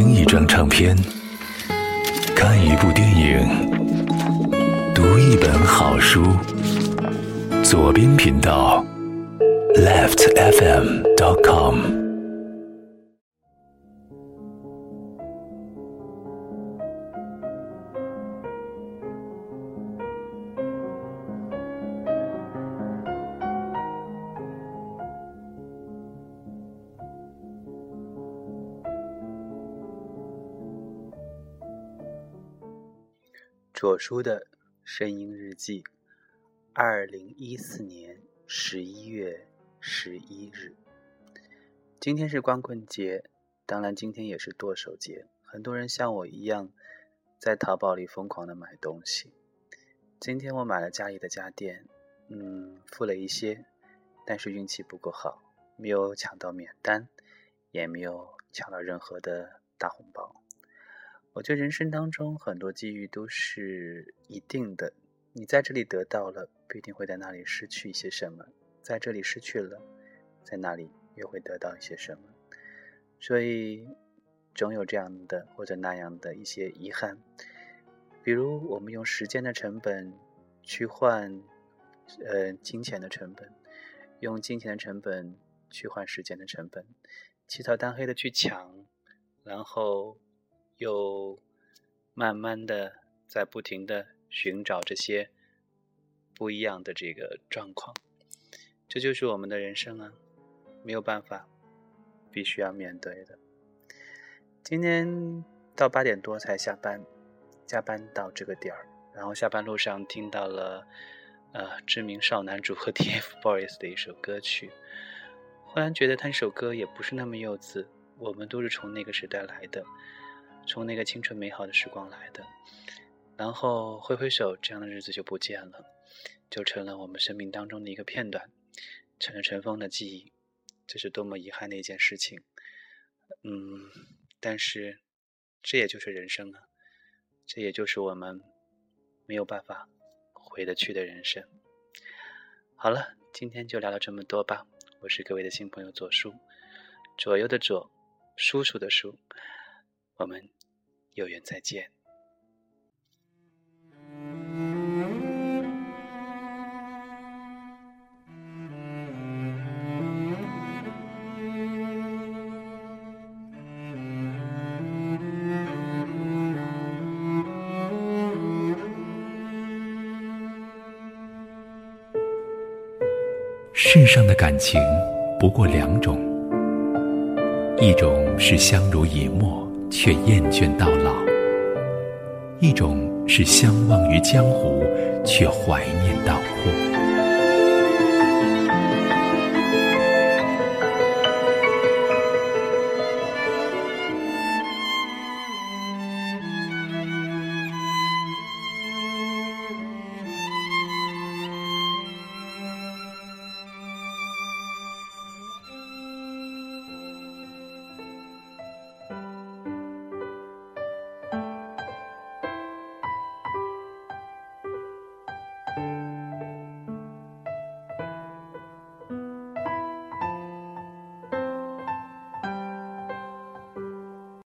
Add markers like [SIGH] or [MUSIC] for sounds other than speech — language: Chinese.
听一张唱片，看一部电影，读一本好书。左边频道，leftfm.com。左叔的声音日记，二零一四年十一月十一日。今天是光棍节，当然今天也是剁手节。很多人像我一样，在淘宝里疯狂的买东西。今天我买了家里的家电，嗯，付了一些，但是运气不够好，没有抢到免单，也没有抢到任何的大红包。我觉得人生当中很多机遇都是一定的，你在这里得到了，不一定会在那里失去一些什么；在这里失去了，在那里又会得到一些什么。所以，总有这样的或者那样的一些遗憾。比如，我们用时间的成本去换，呃，金钱的成本；用金钱的成本去换时间的成本，起早贪黑的去抢，然后。又慢慢的在不停的寻找这些不一样的这个状况，这就是我们的人生啊，没有办法，必须要面对的。今天到八点多才下班，加班到这个点儿，然后下班路上听到了呃知名少男组合 [LAUGHS] TFBOYS 的一首歌曲，忽然觉得他那首歌也不是那么幼稚，我们都是从那个时代来的。从那个青春美好的时光来的，然后挥挥手，这样的日子就不见了，就成了我们生命当中的一个片段，成了尘封的记忆，这是多么遗憾的一件事情。嗯，但是这也就是人生啊，这也就是我们没有办法回得去的人生。好了，今天就聊到这么多吧。我是各位的新朋友左叔，左右的左，叔叔的叔，我们。有缘再见。世上的感情不过两种，一种是相濡以沫。却厌倦到老。一种是相忘于江湖，却怀念到哭。